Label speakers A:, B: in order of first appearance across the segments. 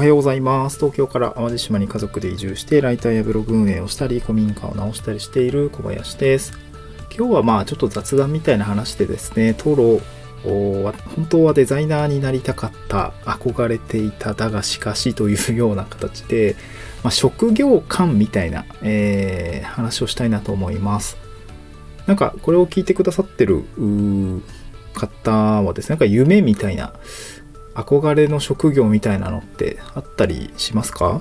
A: はようございます。東京から淡路島に家族で移住して、ライターやブログ運営をしたり、古民家を直したりしている小林です。今日はまあちょっと雑談みたいな話でですね、トロは本当はデザイナーになりたかった、憧れていた、だがしかしというような形で、まあ、職業観みたいな、えー話をしたいなと思います。なんかこれを聞いてくださってる方はですね、なんか夢みたいな、憧れの職業みたいなのってあったりしますか？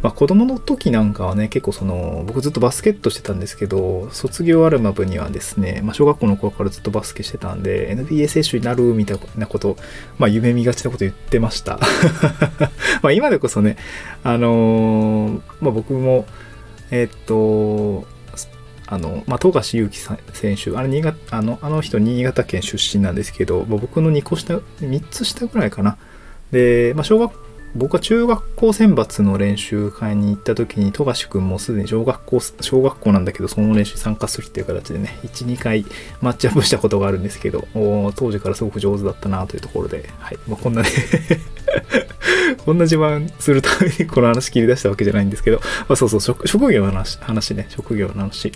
A: まあ、子供の時なんかはね結構その僕ずっとバスケットしてたんですけど卒業アルバムにはですね、まあ、小学校の頃からずっとバスケしてたんで NBA 選手になるみたいなこと、まあ、夢見がちなこと言ってました。ま今でこそねあのーまあ、僕もえーっとあの、まあ、富樫勇樹選手、あれ新潟あの、あの人、新潟県出身なんですけど、まあ僕の2個下、3つ下ぐらいかな。で、まあ、小学僕は中学校選抜の練習会に行った時に富樫君もすでに小学校小学校なんだけどその練習参加するっていう形でね12回マッチアップしたことがあるんですけど当時からすごく上手だったなというところで、はいまあ、こんなねこんな自慢するためにこの話切り出したわけじゃないんですけど、まあ、そうそう職業の話話ね。職業の話。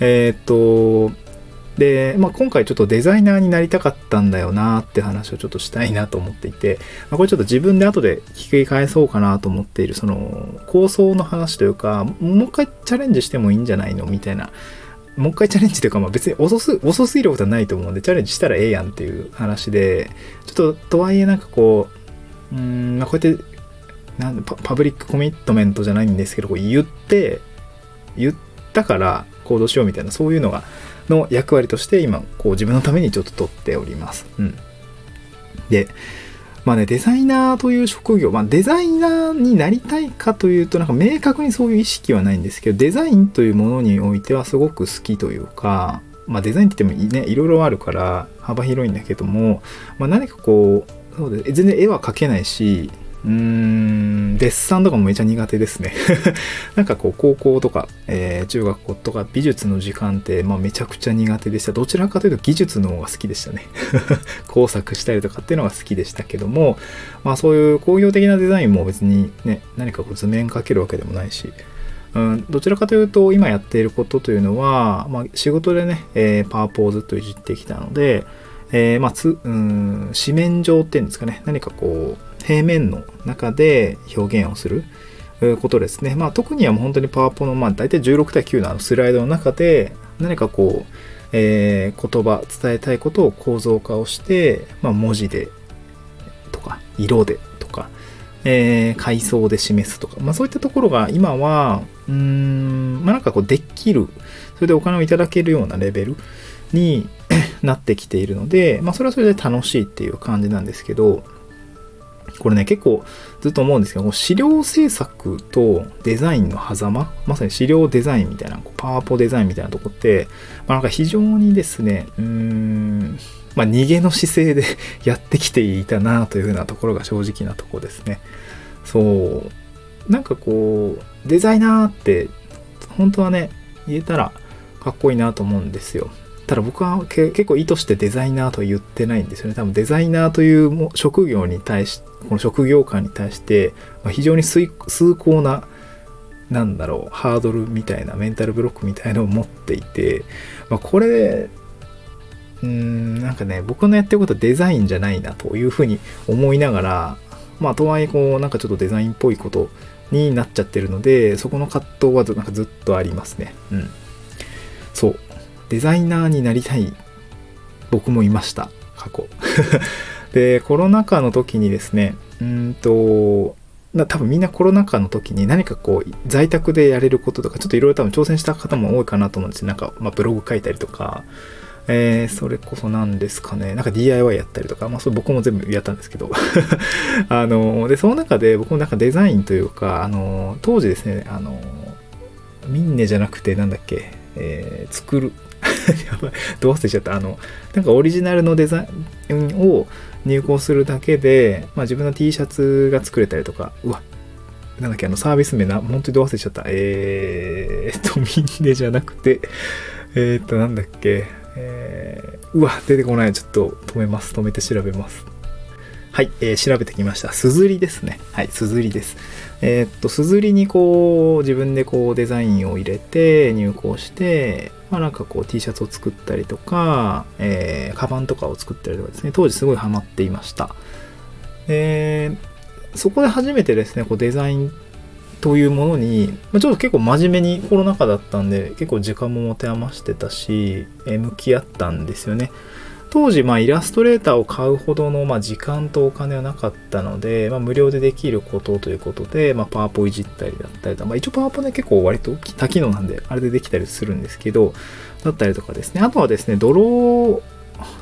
A: えーっとで、まあ、今回ちょっとデザイナーになりたかったんだよなって話をちょっとしたいなと思っていて、まあ、これちょっと自分で後で聞き返そうかなと思っているその構想の話というかもう一回チャレンジしてもいいんじゃないのみたいな。もう一回チャレンジというか、まあ、別に遅す遅すぎることはないと思うんでチャレンジしたらええやんっていう話で。ちょっととはいえなんかこううーん、まあ、こうやってなんパパブリックコミットメントじゃないんですけどこう言って言ったから行動しようみたいなそういうのがの役割として今こう自分のためにちょっと取っております。うん、でまあねデザイナーという職業、まあ、デザイナーになりたいかというとなんか明確にそういう意識はないんですけどデザインというものにおいてはすごく好きというか、まあ、デザインって言ってもねいろいろあるから幅広いんだけども、まあ、何かこうそうで全然絵は描けないしうーん、デッサンとかもめちゃ苦手ですね。なんかこう、高校とか、えー中学校とか美術の時間って、まあめちゃくちゃ苦手でした。どちらかというと技術の方が好きでしたね。工作したりとかっていうのが好きでしたけども、まあそういう工業的なデザインも別にね、何かこう図面描けるわけでもないし、うん、どちらかというと今やっていることというのは、まあ、仕事でね、えーパワーポをずっといじってきたので、えーまあつうん紙面上っていうんですかね何かこう平面の中で表現をすることですね、まあ、特にはもう本当にパワーポの、まあ、大体16対9のあのスライドの中で何かこう、えー言葉伝えたいことを構造化をして、まあ、文字でとか色で、えー階層で示すとか、まあ、そういったところが今はうーんまあなんかこうできるそれでお金をいただけるようなレベルに なってきているので、まあ、それはそれで楽しいっていう感じなんですけどこれね結構ずっと思うんですけど資料制作とデザインの狭間まさに資料デザインみたいなこうパワポデザインみたいなとこって、まあ、なんか非常にですねうーんまあ逃げの姿勢で やってきていたなというふうなところが正直なところですね。そう。なんかこうデザイナーって本当はね言えたらかっこいいなと思うんですよ。ただ僕はけ結構意図してデザイナーと言ってないんですよね。多分デザイナーというも職業に対しこの職業観に対して、まあ非常に崇崇高ななんだろうハードルみたいなメンタルブロックみたいのを持っていて、まあ、これうーんなんかね僕のやってることデザインじゃないなというふうに思いながらまあとはいえこうなんかちょっとデザインっぽいことになっちゃってるのでそこの葛藤はずなんかずっとありますね。うん。そう。デザイナーになりたい僕もいました。過去。でコロナ禍の時にですねうんと多分みんなコロナ禍の時に何かこう在宅でやれることとかちょっといろいろ多分挑戦した方も多いかなと思うんですよ。なんか、まあ、ブログ書いたりとかえーそれこそ何ですかね。なんか DIY やったりとか、まあ、それ僕も全部やったんですけど。あのでその中で僕もなんかデザインというかあの当時ですねあのミンネじゃなくてなんだっけ、えー作る。やばい。どう忘れちゃった。あのなんかオリジナルのデザインを入稿するだけで、まあ、自分の T シャツが作れたりとかうわなんだっけあのサービス名な本当にどう忘れちゃった。えーっとミンネじゃなくてえーっとなんだっけ。えーうわ出てこないちょっと止めます止めて調べますはい、えー、調べてきました。すずりですね。はい、すずりです。えー、っと、すずりにこう、自分でこうデザインを入れて入稿して、まあなんかこう T シャツを作ったりとか、えー、カバンとかを作ったりとかですね、当時すごいハマっていました。で、そこで初めてですね、こうデザインというものに、ま、ちょっと結構真面目にコロナ禍だったんで、結構時間も持て余してたし、え、向き合ったんですよね。当時、ま、イラストレーターを買うほどの、ま、時間とお金はなかったので、まあ、無料でできることということで、まあ、パワポいじったりだったりとか、まあ、一応パワポね、結構割と多機能なんで、あれでできたりするんですけど、だったりとかですね。あとはですね、ドロー、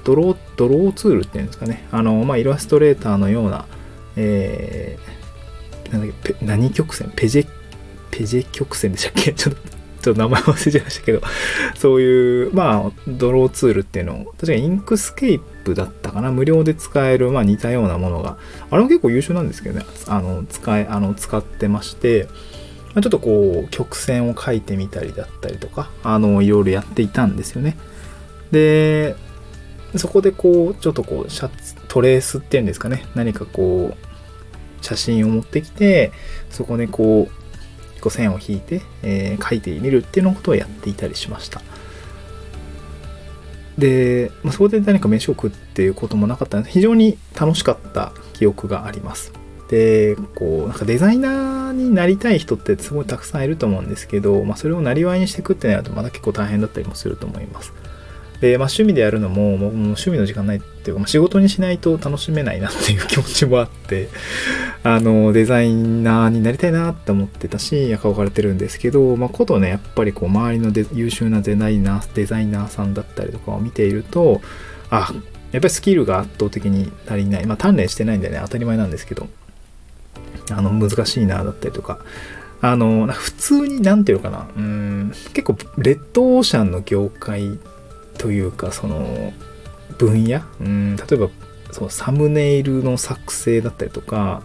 A: ドロー、ドローツールっていうんですかね。あの、ま、イラストレーターのような、えー、なんだっけ、何曲線？ベジェ、ベジェ曲線でしたっけ？ちょっとちょっと名前忘れちゃいましたけど、そういう、まあ、ドローツールっていうのを、確かに Inkscape だったかな、無料で使える、まあ似たようなものが、あれも結構優秀なんですけどね、あの、使え、あの、使ってまして、ちょっとこう、曲線を書いてみたりだったりとか、あの、いろいろやっていたんですよね。で、そこでこう、ちょっとこう、シャツ、トレースっていうんですかね、何かこう、写真を持ってきて、そこでこう、こう線を引いて、えー、書いてみるっていうのことをやっていたりしました。で、まあ、そこで何か飯を食うっていうこともなかったので、非常に楽しかった記憶があります。で、こう、なんかデザイナーになりたい人ってすごいたくさんいると思うんですけど、まあ、それをなりわいにしていくってなるとまだ結構大変だったりもすると思います。で、まあ、趣味でやるのも、もう趣味の時間ないっていうか、まあ、仕事にしないと楽しめないなっていう気持ちもあって、あの、デザイナーになりたいなって思ってたし、憧れてるんですけど、まあ、ことね、やっぱりこう、周りの優秀なデザイナー、デザイナーさんだったりとかを見ていると、あ、やっぱりスキルが圧倒的に足りない。まあ、鍛錬してないんでね、当たり前なんですけど、あの、難しいな、だったりとか、あの、普通に、なんていうのかな、うん、結構、レッドオーシャンの業界というかその分野、うん、例えばそうサムネイルの作成だったりとか、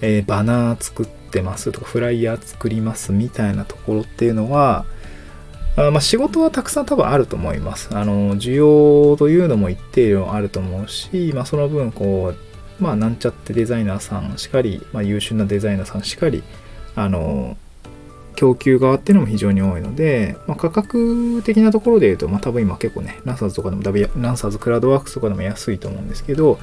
A: えー、バナー作ってますとかフライヤー作りますみたいなところっていうのはあまあ、仕事はたくさん多分あると思います。あの需要というのも一定量あると思うし、まあ、その分こう、まあ、なんちゃってデザイナーさんしかり、まあ、優秀なデザイナーさんしかりあの供給側っていうのも非常に多いので、まあ、価格的なところで言うと、まあ、多分今結構ね、ランサーズとかでも、ランサーズクラウドワークスとかでも安いと思うんですけど、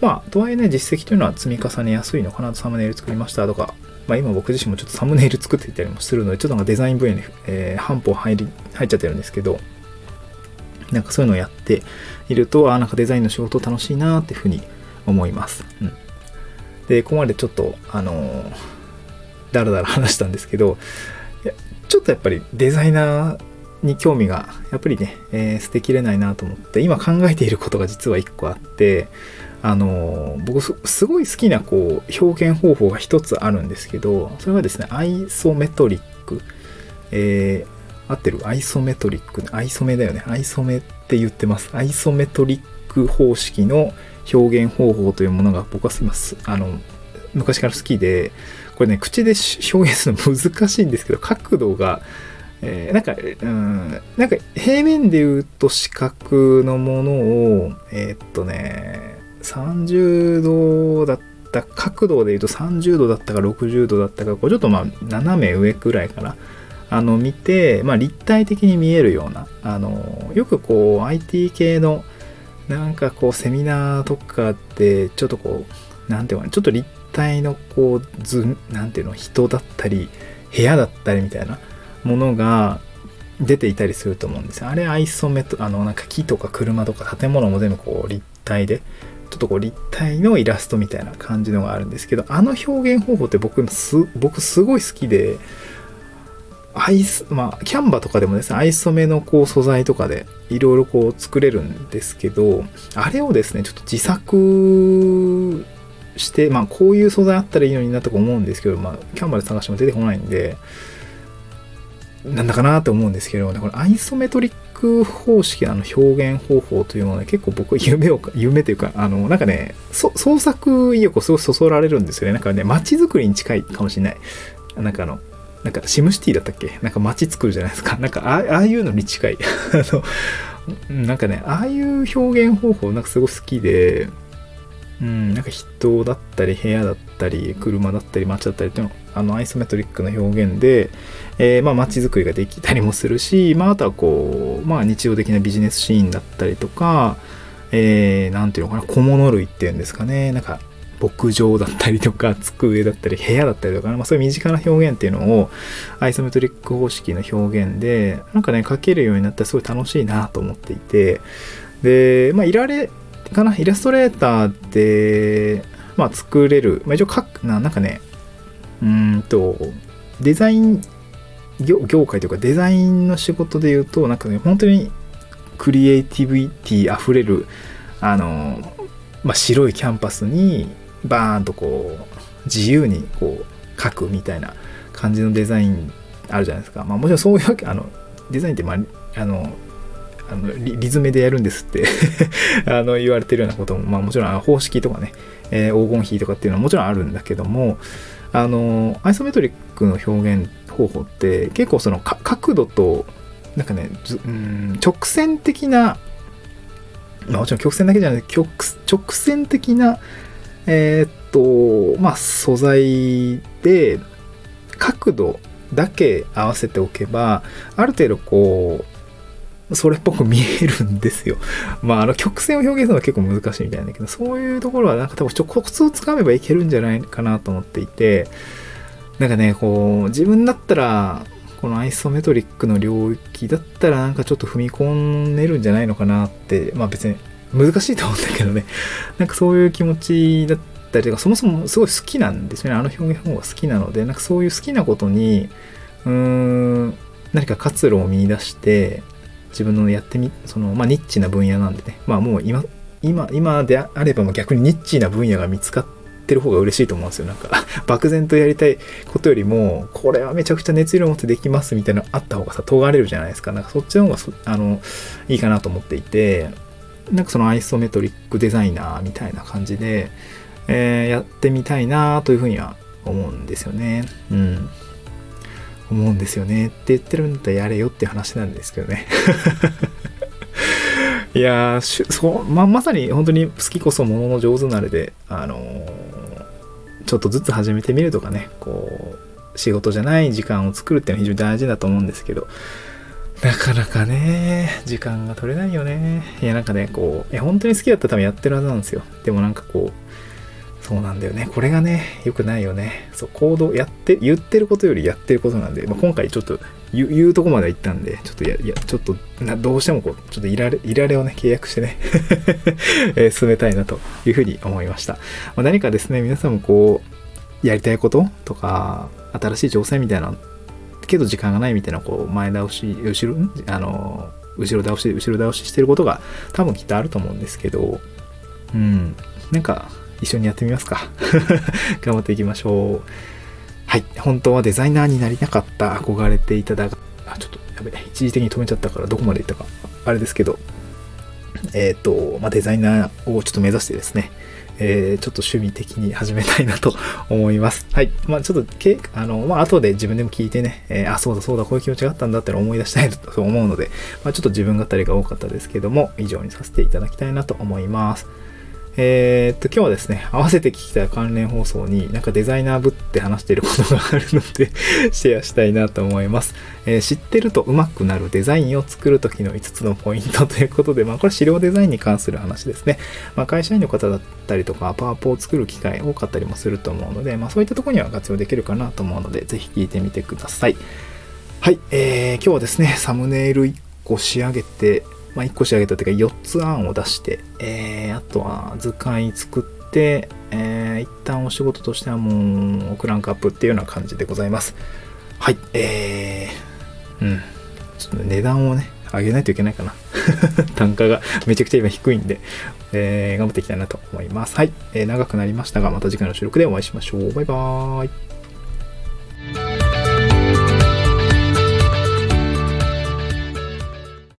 A: まあ、とはいえね、実績というのは積み重ねやすいのかなと、サムネイル作りましたとか、まあ、今僕自身もちょっとサムネイル作っていたりもするので、ちょっとなんかデザイン分野に、えー、半歩入り、入っちゃってるんですけど、なんかそういうのをやっていると、ああ、なんかデザインの仕事楽しいなっていうふうに思います。うん。で、ここまでちょっと、あのーだらだら話したんですけど、ちょっとやっぱりデザイナーに興味がやっぱりね、えー、捨てきれないなと思って今考えていることが実は1個あってあの僕すごい好きなこう表現方法が1つあるんですけどそれはですねアイソメトリック、えー、合ってる？アイソメトリック。アイソメだよね。アイソメって言ってます。アイソメトリック方式の表現方法というものが僕は今あの昔から好きでこれね、口で表現するの難しいんですけど、角度が、えー、なんか、うん、なんか平面で言うと四角のものを、えー、っとね、30度だった角度で言うと30度だったか60度だったか、こうちょっとまあ斜め上くらいかな。あの見て、まあ、立体的に見えるような、あのよくこう IT 系のなんかこうセミナーとかってちょっとこうなんていうかなちょっと立体のこう図なんていうの人だったり部屋だったりみたいなものが出ていたりすると思うんですよ。あれアイソメとあのなんか木とか車とか建物も全部こう立体でちょっとこう立体のイラストみたいな感じのがあるんですけどあの表現方法って僕す僕すごい好きでアイスまあキャンバとかでもですねアイソメのこう素材とかでいろいろこう作れるんですけどあれをですねちょっと自作して、まあ、こういう素材あったらいいのになとか思うんですけど、まあ、キャンバで探しても出てこないんで、なんだかなと思うんですけど、これアイソメトリック方式の表現方法というもので結構僕夢を、夢というか、あの、なんかね、創作意欲をすごいそそられるんですよね。なんかね、街づくりに近いかもしれない。なんかあの、なんかシムシティだったっけ？なんか街作るじゃないですか。なんかああいうのに近い。あの、なんかね、ああいう表現方法なんかすごい好きで、うん、なんか人だったり部屋だったり車だったり街だったりっていうのあのアイソメトリックの表現で、えー、まあ街づくりができたりもするし、まあ、あとはこう、まあ、日常的なビジネスシーンだったりとか、えー、ていうのかな小物類っていうんですかねなんか牧場だったりとか机だったり部屋だったりとか、まあ、そういう身近な表現っていうのをアイソメトリック方式の表現でなんかね書けるようになったらすごい楽しいなと思っていてでまあいられかなイラストレーターで、まあ、作れる、まあ、一応書くななんかねうんとデザイン業業界というかデザインの仕事で言うとなんかね本当にクリエイティビティあふれるあの、まあ、白いキャンパスにバーンとこう自由にこう書くみたいな感じのデザインあるじゃないですか、まあ、もちろんそういうわけあのデザインって、まあ、あのあのリリズムでやるんですって あの言われてるようなことも、まあ、もちろん方式とかね、えー、黄金比とかっていうのはもちろんあるんだけどもあのアイソメトリックの表現方法って結構その角度となんかねうん直線的な、まあ、もちろん曲線だけじゃなくて直線的なえー、っとまあ素材で角度だけ合わせておけばある程度こうそれっぽく見えるんですよ。まあ、あの曲線を表現するのは結構難しいみたいなんだけど、そういうところはなんか多分ちょコツをつかめばいけるんじゃないかなと思っていて、なんかね、こう、自分だったら、このアイソメトリックの領域だったらなんかちょっと踏み込んでるんじゃないのかなって、まあ別に難しいと思うんだけどね、なんかそういう気持ちだったりとか、そもそもすごい好きなんですよね。あの表現方が好きなので、なんかそういう好きなことに、うーん、何か活路を見出して、自分のやってみ、その、まあ、ニッチな分野なんでね、まあ、もう今、今、今であればも逆にニッチな分野が見つかってる方が嬉しいと思うんですよ。なんか、漠然とやりたいことよりも、これはめちゃくちゃ熱量を持ってできますみたいなのあった方がさ、尖れるじゃないですか。なんかそっちの方があの、いいかなと思っていて、なんかそのアイソメトリックデザイナーみたいな感じで、えー、やってみたいなというふうには思うんですよね。うん。思うんですよねって言ってるんだったらやれよって話なんですけどね いやそうままさに本当に好きこそものの上手なれであのー、ちょっとずつ始めてみるとかねこう仕事じゃない時間を作るっていうのは非常に大事だと思うんですけどなかなかね、時間が取れないよね。いや、なんかね、こう、いや、本当に好きだったら多分やってるはずなんですよ。でもなんかこう、そうなんだよね。これがね、良くないよね。そう、行動、やって、言ってることよりやってることなんで、まあ、今回ちょっと言う言うとこまで行ったんで、ちょっとや、いや、ちょっとな、どうしてもこう、ちょっといられ、いられをね、契約してね え、進めたいなというふうに思いました。まあ、何かですね、皆さんもこう、やりたいこととか、新しい挑戦みたいな、けど時間がないみたいな、こう、前倒し、後ろ、あの、後ろ倒し、後ろ倒ししてることが多分きっとあると思うんですけど、うん、なんか、一緒にやってみますか。頑張っていきましょう。はい。本当はデザイナーになりたかった、憧れていただが、あ、ちょっとやべ、一時的に止めちゃったからどこまでいったか、あれですけど、えっ、ー、と、まあ、デザイナーをちょっと目指してですね、えー、ちょっと趣味的に始めたいなと思います。はい。まあちょっと、けあの、まあ後で自分でも聞いてね、えー、あ、そうだそうだ、こういう気持ちがあったんだって思い出したいと思うので、まあちょっと自分語りが多かったですけども、以上にさせていただきたいなと思います。えー、っと、今日はですね、合わせて聞きたい関連放送になんかデザイナーぶって話していることがあるので シェアしたいなと思います。えー、知ってると上手くなるデザインを作るときの5つのポイントということで、まあこれ資料デザインに関する話ですね。まあ会社員の方だったりとか、パワポを作る機会多かったりもすると思うので、まあそういったとこには活用できるかなと思うので、ぜひ聞いてみてください。はい、えー、今日はですね、サムネイル1個仕上げて、まあ、1個仕上げたというか4つ案を出して、えー、あとは図解作って、えー、一旦お仕事としてはもうクランクアップっていうような感じでございます。はい、えー、うん。ちょっと値段をね、上げないといけないかな。単価がめちゃくちゃ今低いんで、えー、頑張っていきたいなと思います。はい、えー、長くなりましたが、また次回の収録でお会いしましょう。バイバーイ。